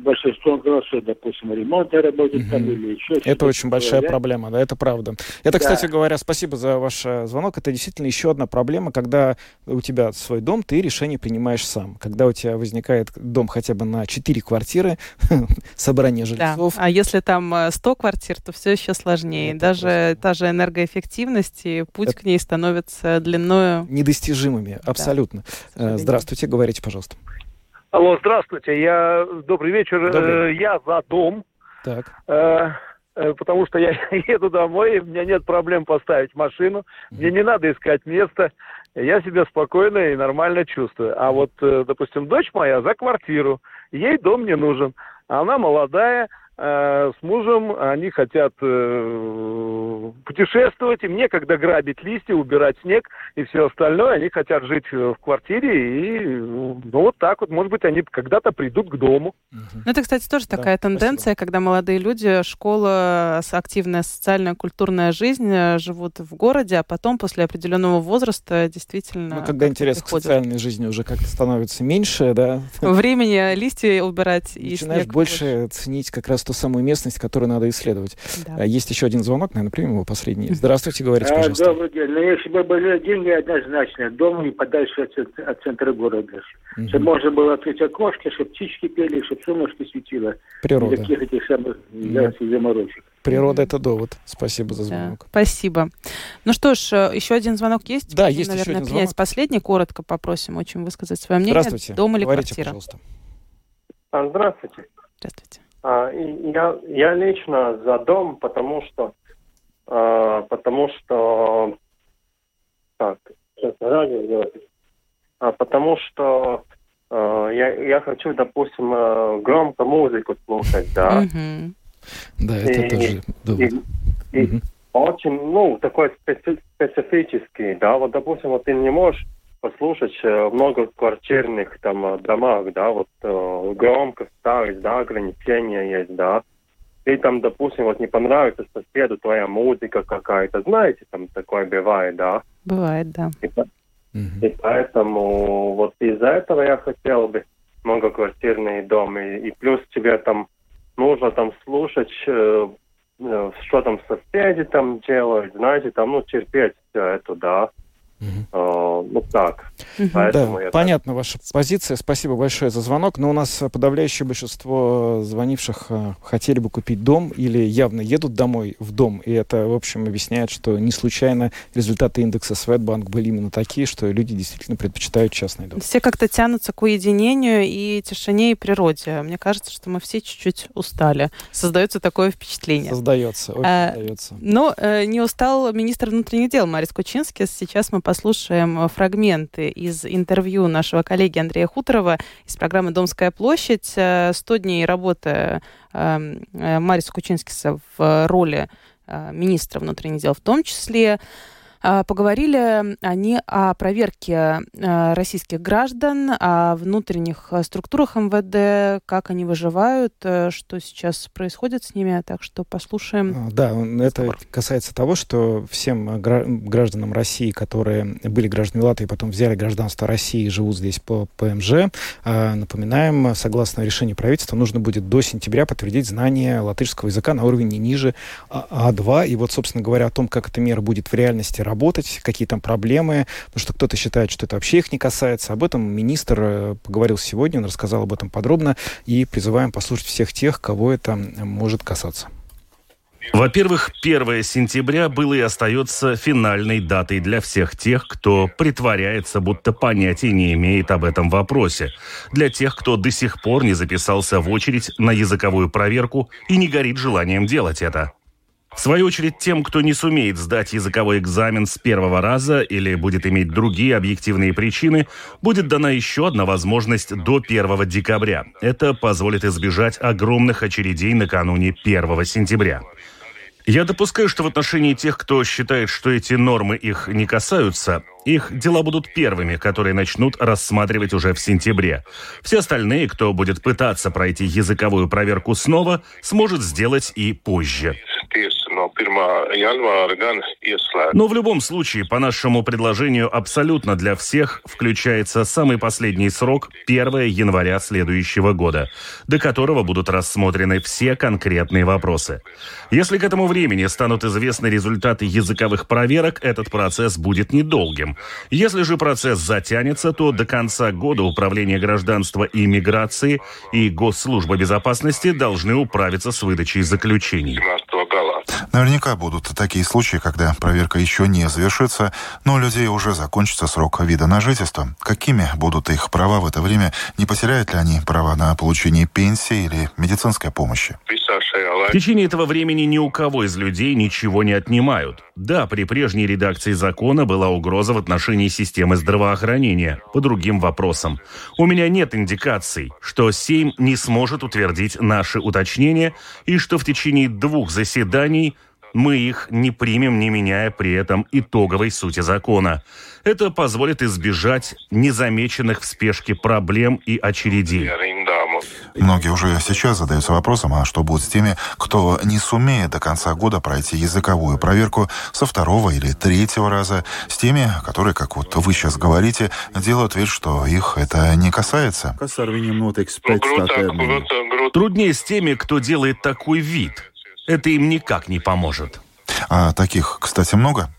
большинством голосов, допустим, ремонтные работы
Мгм.
там или еще
Это
что-то
очень большая
да?
проблема, да, это правда. Это,
Да.
кстати говоря, спасибо за ваш э, звонок. Это действительно еще одна проблема, когда у тебя свой дом, ты решение принимаешь сам. Когда у тебя возникает дом хотя бы на 4 квартиры, собрание
Да.
жильцов,
А если там э, 100 квартир, то все еще сложнее.
Это
Даже
просто-
та же энергоэффективность и путь
Это-
к ней становится длиною.
недостижимыми, абсолютно. Э,
сожалению.
Здравствуйте, говорите, пожалуйста.
Алло, здравствуйте. Я добрый вечер.
Добрый.
Э, Я за дом,
Так.
э, э, потому что я еду домой, и у меня нет проблем поставить машину, мне не надо искать место. Я себя спокойно и нормально чувствую. А вот, допустим, дочь моя за квартиру, ей дом не нужен. Она молодая, с мужем, они хотят путешествовать, им некогда грабить листья, убирать снег и все остальное. Они хотят жить э, в квартире и, ну, вот так вот, может быть, они когда-то придут к дому.
Ну, это, кстати, тоже
Да,
такая
спасибо.
тенденция, когда молодые люди, школа, активная социальная, культурная жизнь э, живут в городе, а потом после определенного возраста действительно...
Ну, когда интерес к
приходят.
социальной жизни уже как-то становится меньше, да,
Времени листья убирать и
начинаешь
снег
больше ценить как раз ту самую местность, которую надо исследовать.
Да.
А Есть еще один звонок, наверное, примем его последний. Здравствуйте, говорите,
А,
пожалуйста.
добрый день. Но если бы были деньги, однозначно, дом и подальше от, цен- от центра города.
Мгм.
Чтобы можно было открыть окошко, чтобы птички пели, чтобы солнышко светило.
Природа.
Никаких этих самых
Да.
да, заморочек.
Природа это довод. Спасибо за
Да,
звонок.
Спасибо. Ну что ж, э, еще один звонок есть?
Да,
Будем,
есть еще
наверное,
один
принять
звонок.
последний. Коротко попросим очень высказать свое мнение.
Здравствуйте.
Дом или
говорите,
квартира?
пожалуйста.
А, Здравствуйте.
Здравствуйте.
А, Я, я лично за дом, потому что, а, потому что, так, сейчас на радио делать. А, потому что а, я, я хочу, допустим, а, громко музыку слушать, да.
Да, это
И-
тоже довод.
И, очень, ну, такой специ- специфический, да, вот, допустим, вот ты не можешь послушать э, в многоквартирных там э, домах, да, вот э, громко ставить, да, ограничения есть, да. И там, допустим, вот не понравится соседу твоя музыка какая-то, знаете, там такое бывает, да.
Бывает, да.
И,
Мгм.
и поэтому вот из-за этого я хотел бы многоквартирный дом. И, и плюс тебе там нужно там слушать, э, э, что там соседи там делают, знаете, там, ну, терпеть все это, да. Э, ну, так. Поэтому
Да,
я так-
понятна ваша позиция. Спасибо большое за звонок. Но у нас подавляющее большинство звонивших э, хотели бы купить дом или явно едут домой в дом. И это, в общем, объясняет, что не случайно результаты индекса Светбанк были именно такие, что люди действительно предпочитают частный дом.
Все как-то тянутся к уединению и тишине и природе. Мне кажется, что мы все чуть-чуть устали. Создается такое впечатление.
Создается, очень
А,
создается.
Но э, не устал министр внутренних дел Марис Кучинский. Сейчас мы послушаем э, фрагменты из интервью нашего коллеги Андрея Хуторова из программы «Домская площадь». Э, 100 дней работы э, Мариса Кучинскиса в роли министра внутренних дел в том числе. А, Поговорили они о проверке э, российских граждан, о внутренних э, структурах МВД, как они выживают, э, что сейчас происходит с ними. Так что послушаем.
А, Да, это касается того, что всем э, гра- гражданам России, которые были гражданами Латвии, потом взяли гражданство России и живут здесь по ПМЖ, а, напоминаем, согласно решению правительства, нужно будет до сентября подтвердить знание латышского языка на уровне не ниже А- А2. И вот, собственно говоря, о том, как эта мера будет в реальности работать, какие там проблемы, потому что кто-то считает, что это вообще их не касается. Об этом министр э, поговорил сегодня, он рассказал об этом подробно, и призываем послушать всех тех, кого это может касаться.
Во-первых, 1 сентября было и остается финальной датой для всех тех, кто притворяется, будто понятия не имеет об этом вопросе. Для тех, кто до сих пор не записался в очередь на языковую проверку и не горит желанием делать это. В свою очередь, тем, кто не сумеет сдать языковой экзамен с первого раза или будет иметь другие объективные причины, будет дана еще одна возможность до 1 декабря. Это позволит избежать огромных очередей накануне 1 сентября. Я допускаю, что в отношении тех, кто считает, что эти нормы их не касаются, их дела будут первыми, которые начнут рассматривать уже в сентябре. Все остальные, кто будет пытаться пройти языковую проверку снова, сможет сделать и позже. Но в любом случае, по нашему предложению, абсолютно для всех включается самый последний срок 1 января следующего года, до которого будут рассмотрены все конкретные вопросы. Если к этому времени станут известны результаты языковых проверок, этот процесс будет недолгим. Если же процесс затянется, то до конца года Управление гражданства и миграции и Госслужба безопасности должны управиться с выдачей заключений.
Наверняка будут такие случаи, когда проверка еще не завершится, но у людей уже закончится срок вида на жительство. Какими будут их права в это время? Не потеряют ли они права на получение пенсии или медицинской помощи?
В течение этого времени ни у кого из людей ничего не отнимают. Да, при прежней редакции закона была угроза в отношении системы здравоохранения по другим вопросам. У меня нет индикаций, что Сейм не сможет утвердить наши уточнения и что в течение двух заседаний мы их не примем, не меняя при этом итоговой сути закона. Это позволит избежать незамеченных в спешке проблем и очередей.
Многие уже сейчас задаются вопросом, а что будет с теми, кто не сумеет до конца года пройти языковую проверку со второго или третьего раза, с теми, которые, как вот вы сейчас говорите, делают вид, что их это не касается.
Труднее с теми, кто делает такой вид. Это им никак не поможет.
А таких, кстати, много?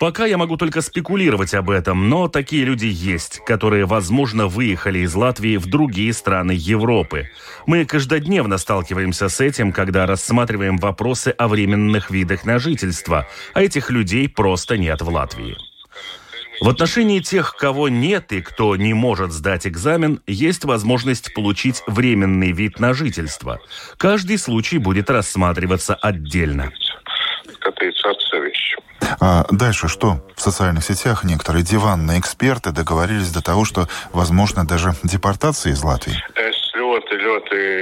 Пока я могу только спекулировать об этом, но такие люди есть, которые, возможно, выехали из Латвии в другие страны Европы. Мы каждодневно сталкиваемся с этим, когда рассматриваем вопросы о временных видах на жительство, а этих людей просто нет в Латвии. В отношении тех, кого нет и кто не может сдать экзамен, есть возможность получить временный вид на жительство. Каждый случай будет рассматриваться отдельно.
А дальше что? В социальных сетях некоторые диванные эксперты договорились до того, что возможно даже депортация из Латвии.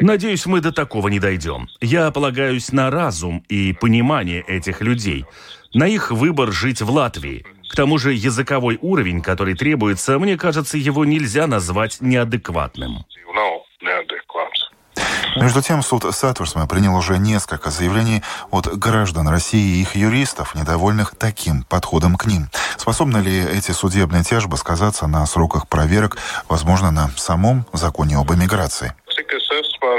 Надеюсь, мы до такого не дойдем. Я полагаюсь на разум и понимание этих людей, на их выбор жить в Латвии. К тому же языковой уровень, который требуется, мне кажется, его нельзя назвать неадекватным.
Между тем, суд Сатурсма принял уже несколько заявлений от граждан России и их юристов, недовольных таким подходом к ним. Способны ли эти судебные тяжбы сказаться на сроках проверок, возможно, на самом законе об эмиграции?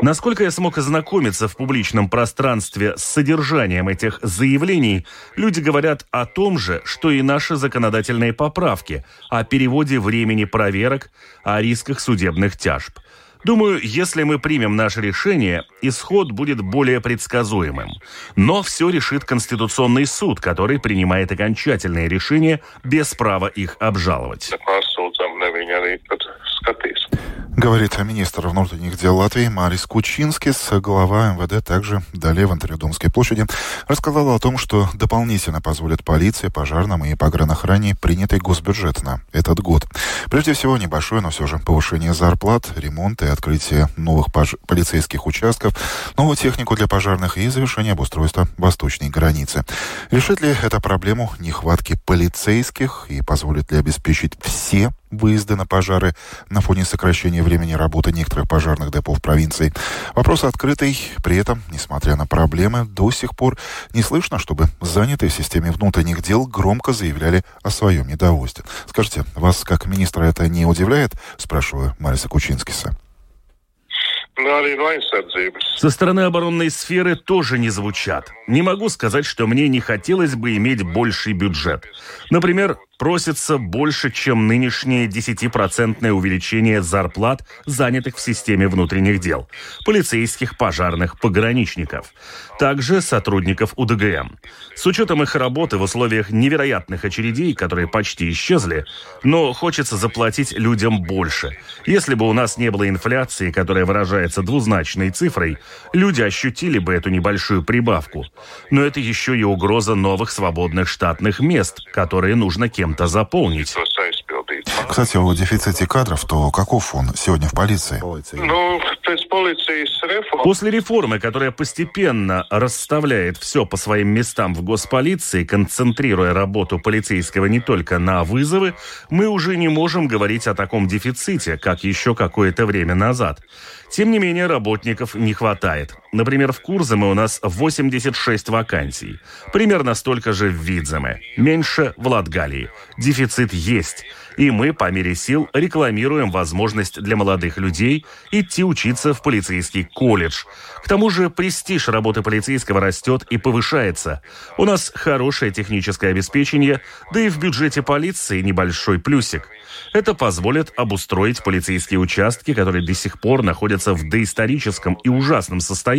Насколько я смог ознакомиться в публичном пространстве с содержанием этих заявлений, люди говорят о том же, что и наши законодательные поправки, о переводе времени проверок, о рисках судебных тяжб. Думаю, если мы примем наше решение, исход будет более предсказуемым. Но все решит Конституционный суд, который принимает окончательные решения без права их обжаловать.
Говорит министр внутренних дел Латвии Марис Кучинскис, глава МВД, также далее в интервью площади, рассказал о том, что дополнительно позволит полиции, пожарным и погранохране принятый госбюджет на этот год. Прежде всего, небольшое, но все же повышение зарплат, ремонт и открытие новых пож- полицейских участков, новую технику для пожарных и завершение обустройства восточной границы. Решит ли это проблему нехватки полицейских и позволит ли обеспечить все выезды на пожары на фоне сокращения времени работы некоторых пожарных депо в провинции. Вопрос открытый. При этом, несмотря на проблемы, до сих пор не слышно, чтобы занятые в системе внутренних дел громко заявляли о своем недовольстве. Скажите, вас как министра это не удивляет? Спрашиваю Мариса Кучинскиса.
Со стороны оборонной сферы тоже не звучат. Не могу сказать, что мне не хотелось бы иметь больший бюджет. Например, просится больше, чем нынешнее 10% увеличение зарплат занятых в системе внутренних дел, полицейских, пожарных, пограничников, также сотрудников УДГМ. С учетом их работы в условиях невероятных очередей, которые почти исчезли, но хочется заплатить людям больше. Если бы у нас не было инфляции, которая выражается двузначной цифрой, люди ощутили бы эту небольшую прибавку. Но это еще и угроза новых свободных штатных мест, которые нужно кем-то заполнить.
Кстати, о дефиците кадров, то каков он сегодня в полиции?
Ну,
После реформы, которая постепенно расставляет все по своим местам в госполиции, концентрируя работу полицейского не только на вызовы, мы уже не можем говорить о таком дефиците, как еще какое-то время назад. Тем не менее, работников не хватает. Например, в Курзаме у нас 86 вакансий. Примерно столько же в Видземе. Меньше в Латгалии. Дефицит есть. И мы, по мере сил, рекламируем возможность для молодых людей идти учиться в полицейский колледж. К тому же престиж работы полицейского растет и повышается. У нас хорошее техническое обеспечение, да и в бюджете полиции небольшой плюсик. Это позволит обустроить полицейские участки, которые до сих пор находятся в доисторическом и ужасном состоянии.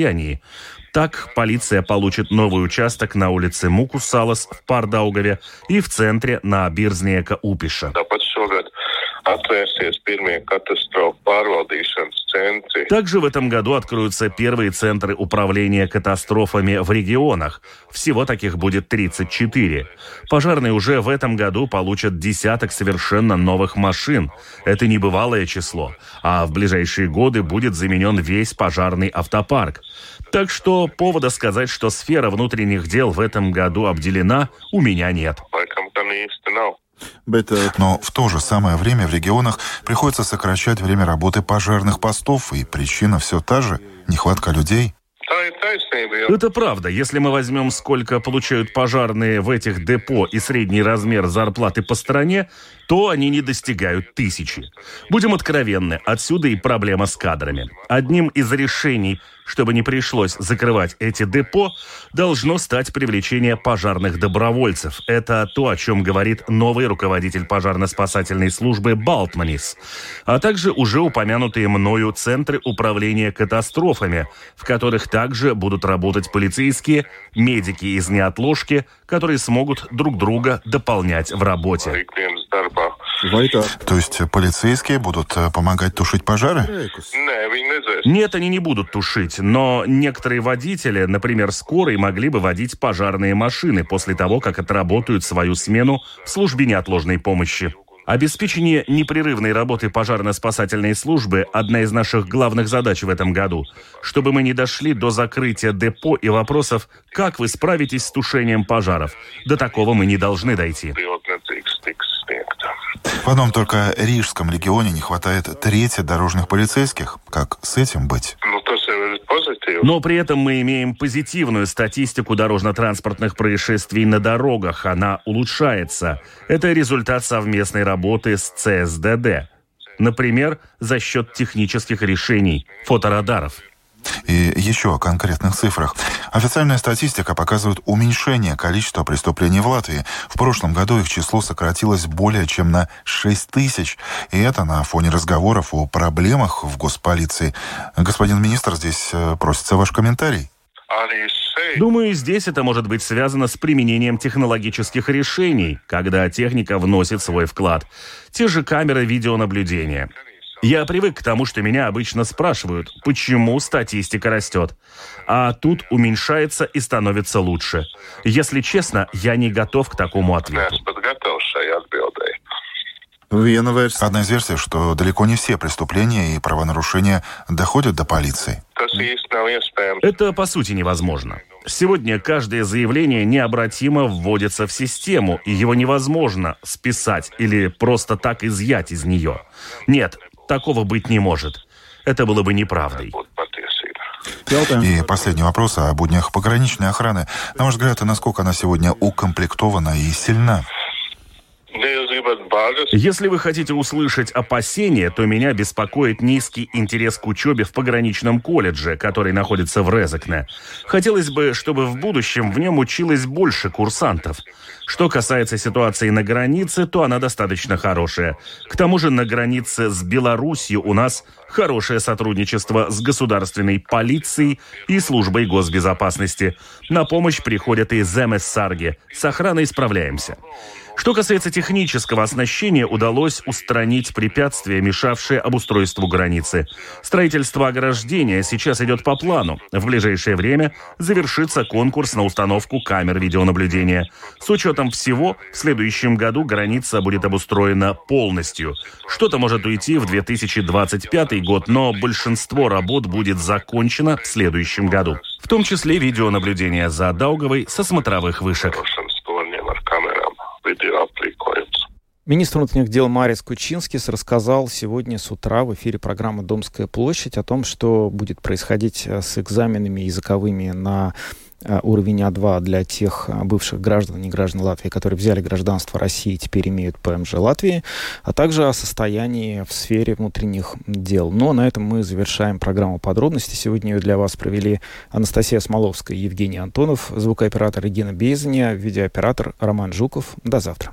Так, полиция получит новый участок на улице Мукусалас в Пардаугаве и в центре на Бирзнека Упиша. Также в этом году откроются первые центры управления катастрофами в регионах. Всего таких будет 34. Пожарные уже в этом году получат десяток совершенно новых машин. Это небывалое число. А в ближайшие годы будет заменен весь пожарный автопарк. Так что повода сказать, что сфера внутренних дел в этом году обделена, у меня нет.
Но в то же самое время в регионах приходится сокращать время работы пожарных постов, и причина все та же – нехватка людей.
Это правда. Если мы возьмем, сколько получают пожарные в этих депо и средний размер зарплаты по стране, то они не достигают тысячи. Будем откровенны, отсюда и проблема с кадрами. Одним из решений, чтобы не пришлось закрывать эти депо, должно стать привлечение пожарных добровольцев. Это то, о чем говорит новый руководитель пожарно-спасательной службы Балтманис, а также уже упомянутые мною центры управления катастрофами, в которых также будут работать полицейские, медики из неотложки, которые смогут друг друга дополнять в работе.
То есть полицейские будут э, помогать тушить пожары?
Нет, они не будут тушить, но некоторые водители, например, скорой, могли бы водить пожарные машины после того, как отработают свою смену в службе неотложной помощи. Обеспечение непрерывной работы пожарно-спасательной службы – одна из наших главных задач в этом году. Чтобы мы не дошли до закрытия депо и вопросов, как вы справитесь с тушением пожаров. До такого мы не должны дойти.
В одном только Рижском регионе не хватает трети дорожных полицейских. Как с этим быть?
Но при этом мы имеем позитивную статистику дорожно-транспортных происшествий на дорогах. Она улучшается. Это результат совместной работы с ЦСДД. Например, за счет технических решений, фоторадаров.
И еще о конкретных цифрах. Официальная статистика показывает уменьшение количества преступлений в Латвии. В прошлом году их число сократилось более чем на 6 тысяч. И это на фоне разговоров о проблемах в госполиции. Господин министр, здесь э, просится ваш комментарий.
Думаю, здесь это может быть связано с применением технологических решений, когда техника вносит свой вклад. Те же камеры видеонаблюдения. Я привык к тому, что меня обычно спрашивают, почему статистика растет. А тут уменьшается и становится лучше. Если честно, я не готов к такому ответу.
Одна из версий, что далеко не все преступления и правонарушения доходят до полиции.
Это по сути невозможно. Сегодня каждое заявление необратимо вводится в систему, и его невозможно списать или просто так изъять из нее. Нет, Такого быть не может. Это было бы неправдой.
И последний вопрос о буднях пограничной охраны. На ваш взгляд, насколько она сегодня укомплектована и сильна?
Если вы хотите услышать опасения, то меня беспокоит низкий интерес к учебе в пограничном колледже, который находится в Резекне. Хотелось бы, чтобы в будущем в нем училось больше курсантов. Что касается ситуации на границе, то она достаточно хорошая. К тому же на границе с Белоруссией у нас хорошее сотрудничество с государственной полицией и службой госбезопасности. На помощь приходят и Сарги. С охраной справляемся. Что касается технического оснащения, удалось устранить препятствия, мешавшие обустройству границы. Строительство ограждения сейчас идет по плану. В ближайшее время завершится конкурс на установку камер видеонаблюдения. С учетом всего, в следующем году граница будет обустроена полностью. Что-то может уйти в 2025 год, но большинство работ будет закончено в следующем году. В том числе видеонаблюдение за Даугавой со смотровых вышек.
Министр внутренних дел Марис Кучинскис рассказал сегодня с утра в эфире программы «Домская площадь» о том, что будет происходить э, с экзаменами языковыми на э, уровень А2 для тех э, бывших граждан, не граждан Латвии, которые взяли гражданство России и теперь имеют ПМЖ Латвии, а также о состоянии в сфере внутренних дел. Но на этом мы завершаем программу подробности. Сегодня ее для вас провели Анастасия Смоловская и Евгений Антонов, звукооператор Регина Безаня, видеооператор Роман Жуков. До завтра.